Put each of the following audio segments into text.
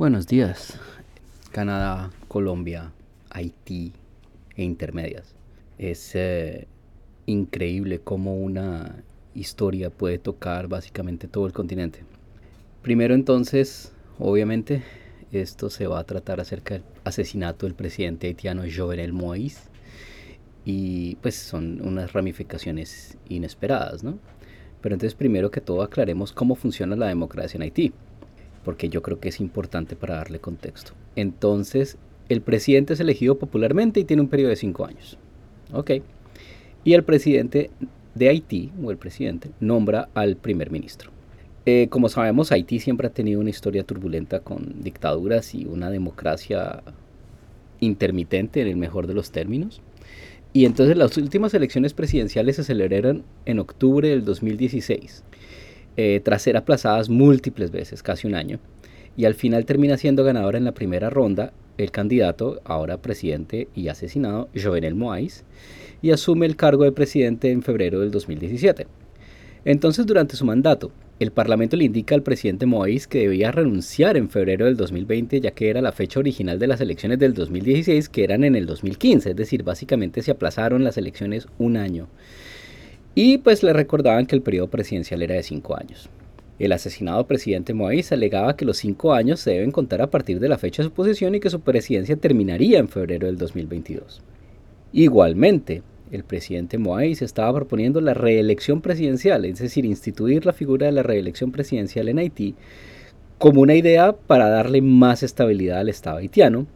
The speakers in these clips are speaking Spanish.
Buenos días. Canadá, Colombia, Haití e intermedias. Es eh, increíble cómo una historia puede tocar básicamente todo el continente. Primero entonces, obviamente, esto se va a tratar acerca del asesinato del presidente haitiano Jovenel Moïse y pues son unas ramificaciones inesperadas, ¿no? Pero entonces primero que todo aclaremos cómo funciona la democracia en Haití porque yo creo que es importante para darle contexto. Entonces, el presidente es elegido popularmente y tiene un periodo de cinco años. Ok. Y el presidente de Haití, o el presidente, nombra al primer ministro. Eh, como sabemos, Haití siempre ha tenido una historia turbulenta con dictaduras y una democracia intermitente en el mejor de los términos. Y entonces las últimas elecciones presidenciales se celebraron en octubre del 2016 eh, tras ser aplazadas múltiples veces, casi un año, y al final termina siendo ganador en la primera ronda el candidato, ahora presidente y asesinado, Jovenel Moïse, y asume el cargo de presidente en febrero del 2017. Entonces, durante su mandato, el Parlamento le indica al presidente Moïse que debía renunciar en febrero del 2020, ya que era la fecha original de las elecciones del 2016, que eran en el 2015, es decir, básicamente se aplazaron las elecciones un año. Y pues le recordaban que el periodo presidencial era de cinco años. El asesinado presidente Moïse alegaba que los cinco años se deben contar a partir de la fecha de su posesión y que su presidencia terminaría en febrero del 2022. Igualmente, el presidente Moïse estaba proponiendo la reelección presidencial, es decir, instituir la figura de la reelección presidencial en Haití como una idea para darle más estabilidad al Estado haitiano,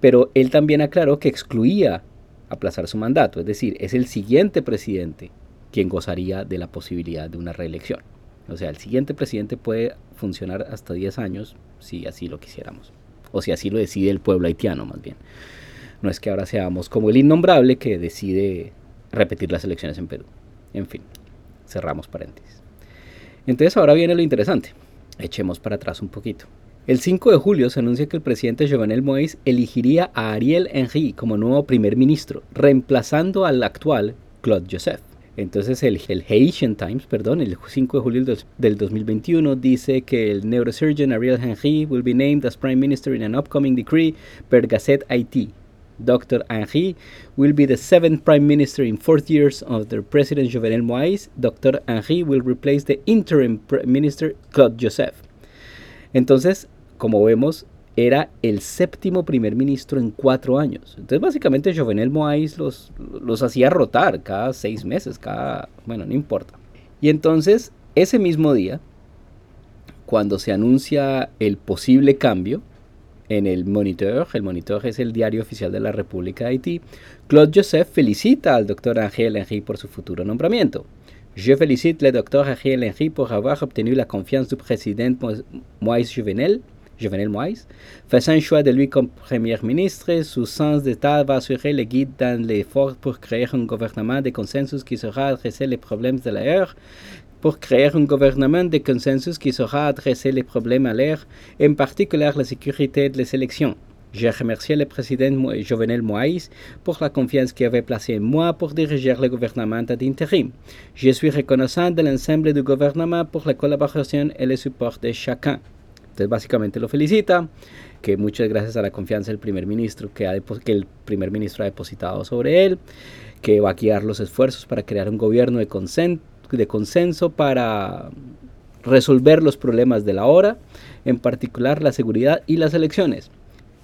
pero él también aclaró que excluía aplazar su mandato, es decir, es el siguiente presidente quien gozaría de la posibilidad de una reelección. O sea, el siguiente presidente puede funcionar hasta 10 años si así lo quisiéramos. O si así lo decide el pueblo haitiano, más bien. No es que ahora seamos como el innombrable que decide repetir las elecciones en Perú. En fin, cerramos paréntesis. Entonces ahora viene lo interesante. Echemos para atrás un poquito. El 5 de julio se anuncia que el presidente Jovenel Moïse elegiría a Ariel Henry como nuevo primer ministro, reemplazando al actual Claude Joseph. Entonces el, Haitian Times, perdón, el 5 de julio del 2021 dice que el neurosurgeon Ariel Henry will be named as Prime Minister in an upcoming decree per Gazette IT. Dr. Henry will be the seventh Prime Minister in four years the President Jovenel Moïse. Dr. Henry will replace the interim Prime Minister Claude Joseph. Entonces, como vemos, era el séptimo primer ministro en cuatro años. Entonces básicamente Jovenel Moïse los, los hacía rotar cada seis meses, cada... bueno, no importa. Y entonces ese mismo día, cuando se anuncia el posible cambio en el Moniteur, el Moniteur es el diario oficial de la República de Haití, Claude Joseph felicita al doctor Angel Henry por su futuro nombramiento. Je félicite le docteur Angel Henry pour avoir obtenu la confiance du président Moïse Jovenel Jovenel Moïse, faisant choix de lui comme Premier ministre, son sens d'État va assurer le guide dans l'effort pour créer un gouvernement de consensus qui saura adresser les problèmes de l'air, pour créer un gouvernement de consensus qui saura adresser les problèmes à l'air, en particulier la sécurité des élections. Je remercie le président Jovenel Moïse pour la confiance qu'il avait placée en moi pour diriger le gouvernement d'intérim. Je suis reconnaissant de l'ensemble du gouvernement pour la collaboration et le support de chacun. Entonces básicamente lo felicita, que muchas gracias a la confianza del primer ministro que, ha que el primer ministro ha depositado sobre él, que va a guiar los esfuerzos para crear un gobierno de, de consenso para resolver los problemas de la hora, en particular la seguridad y las elecciones.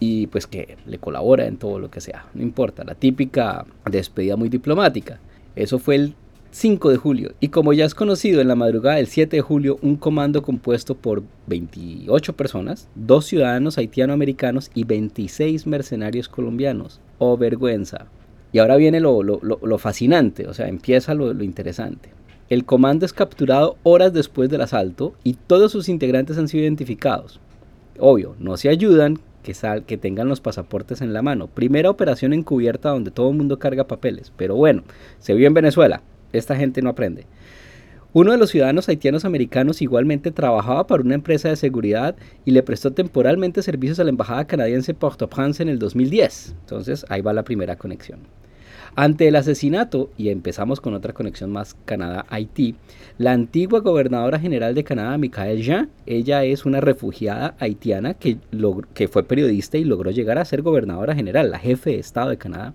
Y pues que le colabora en todo lo que sea, no importa, la típica despedida muy diplomática. Eso fue el 5 de julio. Y como ya es conocido, en la madrugada del 7 de julio, un comando compuesto por 28 personas, dos ciudadanos haitiano-americanos y 26 mercenarios colombianos. ¡Oh, vergüenza! Y ahora viene lo, lo, fascinante, o sea, empieza lo, interesante. El comando es capturado horas después del asalto y todos sus integrantes han sido identificados. Obvio, no se ayudan que, sal, que tengan los pasaportes en la mano. Primera operación encubierta donde todo el mundo carga papeles. Pero bueno, se vio en Venezuela. Esta gente no aprende. Uno de los ciudadanos haitianos americanos igualmente trabajaba para una empresa de seguridad y le prestó temporalmente servicios a la embajada canadiense Port-au-Prince en el 2010. Entonces ahí va la primera conexión. Ante el asesinato, y empezamos con otra conexión más Canadá-Haití, la antigua gobernadora general de Canadá, Michael Jean, ella es una refugiada haitiana que, que fue periodista y logró llegar a ser gobernadora general, la jefe de Estado de Canadá.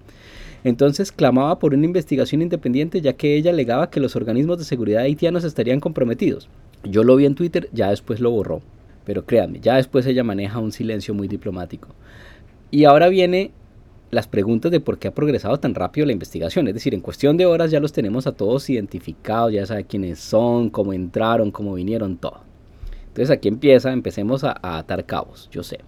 Entonces clamaba por una investigación independiente ya que ella alegaba que los organismos de seguridad haitianos estarían comprometidos. Yo lo vi en Twitter, ya después lo borró. Pero créanme, ya después ella maneja un silencio muy diplomático. Y ahora viene las preguntas de por qué ha progresado tan rápido la investigación. Es decir, en cuestión de horas ya los tenemos a todos identificados, ya sabe quiénes son, cómo entraron, cómo vinieron, todo. Entonces aquí empieza, empecemos a, a atar cabos, yo sé.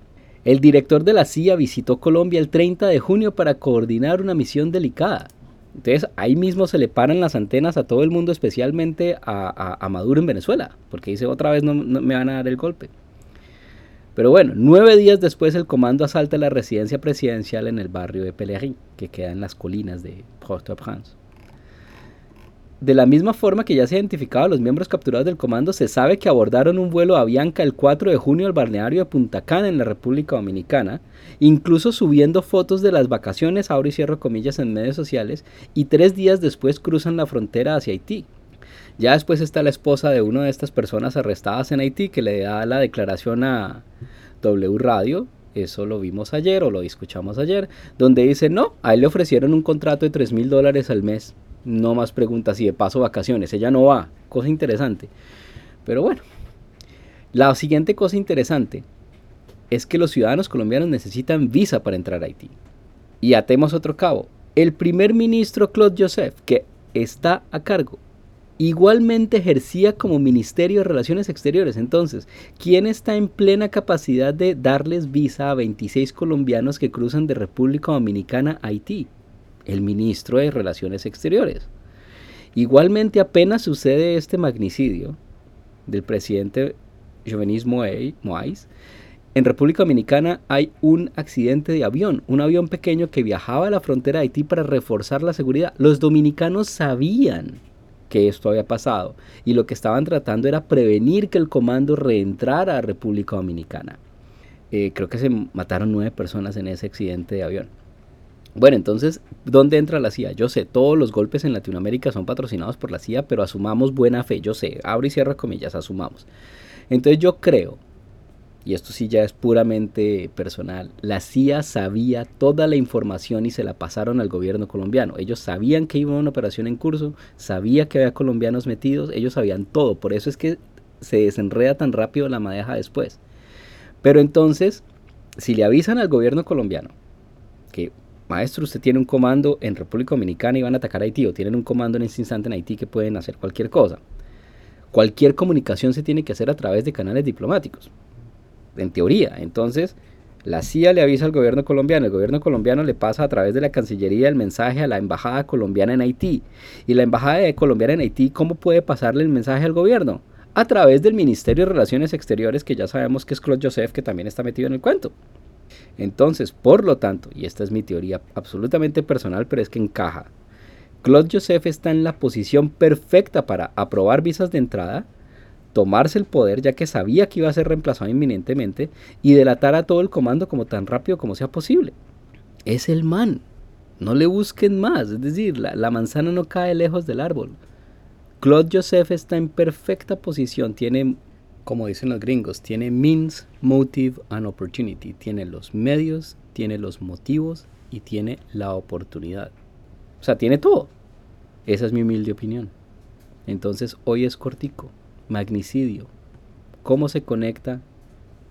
El director de la CIA visitó Colombia el 30 de junio para coordinar una misión delicada. Entonces ahí mismo se le paran las antenas a todo el mundo, especialmente a, Maduro en Venezuela, porque dice otra vez no, me van a dar el golpe. Pero bueno, nueve días después el comando asalta la residencia presidencial en el barrio de Pellerin, que queda en las colinas de Port-au-Prince. De la misma forma que ya se identificado a los miembros capturados del comando, se sabe que abordaron un vuelo a Avianca el 4 de junio al balneario de Punta Cana en la República Dominicana, incluso subiendo fotos de las vacaciones, abro y cierro comillas, en medios sociales, y tres días después cruzan la frontera hacia Haití. Ya después está la esposa de una de estas personas arrestadas en Haití que le da la declaración a W Radio, eso lo vimos ayer o lo escuchamos ayer, donde dice, no, a él le ofrecieron un contrato de 3 mil dólares al mes no más preguntas y de paso vacaciones. Ella no va, cosa interesante. Pero bueno, la siguiente cosa interesante es que los ciudadanos colombianos necesitan visa para entrar a Haití. Y atemos otro cabo. El primer ministro Claude Joseph, que está a cargo, igualmente ejercía como Ministerio de Relaciones Exteriores. Entonces, ¿quién está en plena capacidad de darles visa a 26 colombianos que cruzan de República Dominicana a Haití? El ministro de Relaciones Exteriores. Igualmente apenas sucede este magnicidio del presidente Jovenís Moïse, en República Dominicana hay un accidente de avión, un avión pequeño que viajaba a la frontera de Haití para reforzar la seguridad. Los dominicanos sabían que esto había pasado y lo que estaban tratando era prevenir que el comando reentrara a República Dominicana. Eh, creo que se mataron nueve personas en ese accidente de avión. Bueno, entonces, ¿dónde entra la CIA? Yo sé, todos los golpes en Latinoamérica son patrocinados por la CIA, pero asumamos buena fe, yo sé, abro y cierro comillas, asumamos. Entonces yo creo, y esto sí ya es puramente personal, la CIA sabía toda la información y se la pasaron al gobierno colombiano. Ellos sabían que iba una operación en curso, sabía que había colombianos metidos, ellos sabían todo, por eso es que se desenreda tan rápido la madeja después. Pero entonces, si le avisan al gobierno colombiano que maestro, usted tiene un comando en República Dominicana y van a atacar a Haití, o tienen un comando en este instante en Haití que pueden hacer cualquier cosa. Cualquier comunicación se tiene que hacer a través de canales diplomáticos, en teoría. Entonces, la CIA le avisa al gobierno colombiano, el gobierno colombiano le pasa a través de la Cancillería el mensaje a la Embajada colombiana en Haití. Y la Embajada colombiana en Haití, ¿cómo puede pasarle el mensaje al gobierno? A través del Ministerio de Relaciones Exteriores, que ya sabemos que es Claude Joseph, que también está metido en el cuento. Entonces, por lo tanto, y esta es mi teoría absolutamente personal, pero es que encaja, Claude Joseph está en la posición perfecta para aprobar visas de entrada, tomarse el poder ya que sabía que iba a ser reemplazado inminentemente y delatar a todo el comando como tan rápido como sea posible. Es el man. No le busquen más, es decir, la, la manzana no cae lejos del árbol. Claude Joseph está en perfecta posición, tiene como dicen los gringos, tiene means, motive and opportunity. Tiene los medios, tiene los motivos y tiene la oportunidad. O sea, tiene todo. Esa es mi humilde opinión. Entonces, hoy es cortico. Magnicidio. ¿Cómo se conecta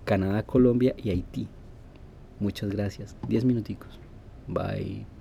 Canadá, Colombia y Haití? Muchas gracias. Diez minuticos. Bye.